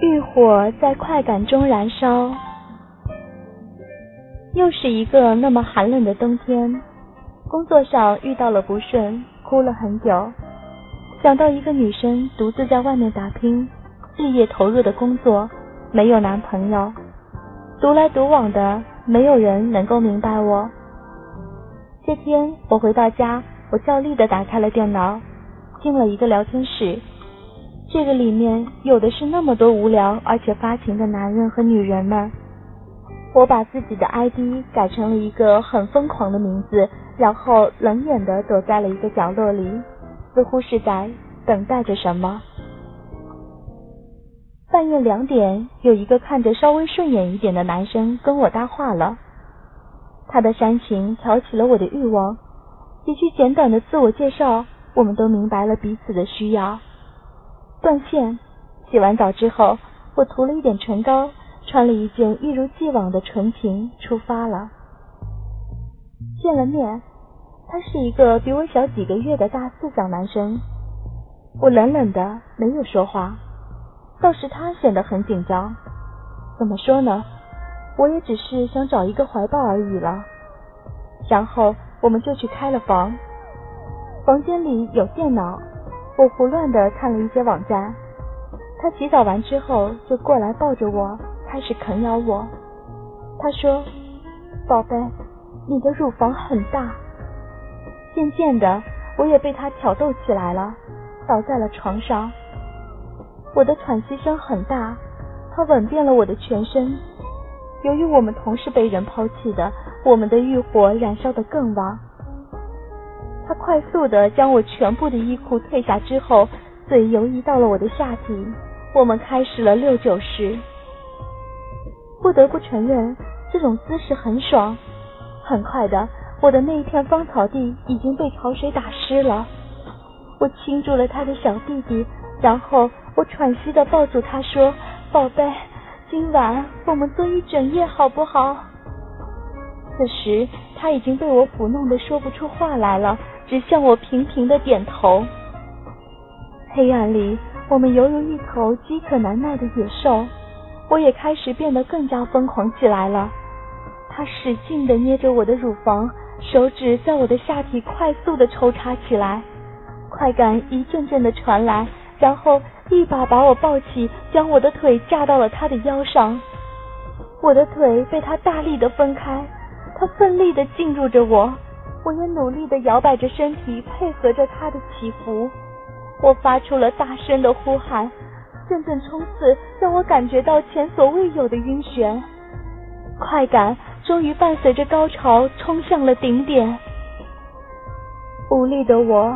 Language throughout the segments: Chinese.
欲火在快感中燃烧。又是一个那么寒冷的冬天，工作上遇到了不顺，哭了很久。想到一个女生独自在外面打拼，日夜投入的工作，没有男朋友，独来独往的，没有人能够明白我。这天我回到家，我照例的打开了电脑，进了一个聊天室。这个里面有的是那么多无聊而且发情的男人和女人们。我把自己的 ID 改成了一个很疯狂的名字，然后冷眼的躲在了一个角落里，似乎是在等待着什么。半夜两点，有一个看着稍微顺眼一点的男生跟我搭话了，他的煽情挑起了我的欲望。几句简短的自我介绍，我们都明白了彼此的需要。断线。洗完澡之后，我涂了一点唇膏。穿了一件一如既往的纯情，出发了。见了面，他是一个比我小几个月的大四小男生。我冷冷的没有说话，倒是他显得很紧张。怎么说呢？我也只是想找一个怀抱而已了。然后我们就去开了房，房间里有电脑，我胡乱的看了一些网站。他洗澡完之后就过来抱着我。开始啃咬我，他说：“宝贝，你的乳房很大。”渐渐的，我也被他挑逗起来了，倒在了床上。我的喘息声很大，他吻遍了我的全身。由于我们同是被人抛弃的，我们的欲火燃烧得更旺。他快速的将我全部的衣裤褪下之后，嘴游移到了我的下体，我们开始了六九式。不得不承认，这种姿势很爽。很快的，我的那一片芳草地已经被潮水打湿了。我亲住了他的小弟弟，然后我喘息的抱住他说：“宝贝，今晚我们做一整夜好不好？”此时他已经被我抚弄的说不出话来了，只向我频频的点头。黑暗里，我们犹如一头饥渴难耐的野兽。我也开始变得更加疯狂起来了。他使劲的捏着我的乳房，手指在我的下体快速的抽插起来，快感一阵阵的传来，然后一把把我抱起，将我的腿架到了他的腰上。我的腿被他大力的分开，他奋力的进入着我，我也努力的摇摆着身体，配合着他的起伏。我发出了大声的呼喊。阵阵冲刺让我感觉到前所未有的晕眩，快感终于伴随着高潮冲向了顶点。无力的我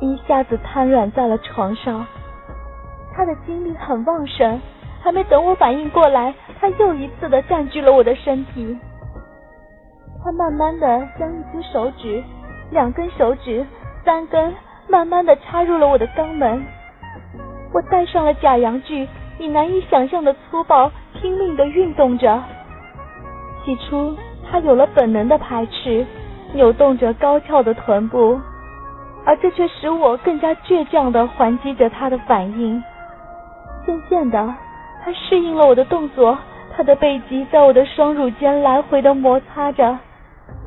一下子瘫软在了床上，他的精力很旺盛，还没等我反应过来，他又一次的占据了我的身体。他慢慢的将一只手指、两根手指、三根，慢慢的插入了我的肛门。我戴上了假阳具，以难以想象的粗暴拼命的运动着。起初，他有了本能的排斥，扭动着高翘的臀部，而这却使我更加倔强的还击着他的反应。渐渐的，他适应了我的动作，他的背脊在我的双乳间来回的摩擦着。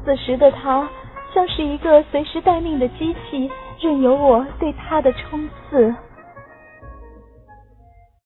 此时的他像是一个随时待命的机器，任由我对他的冲刺。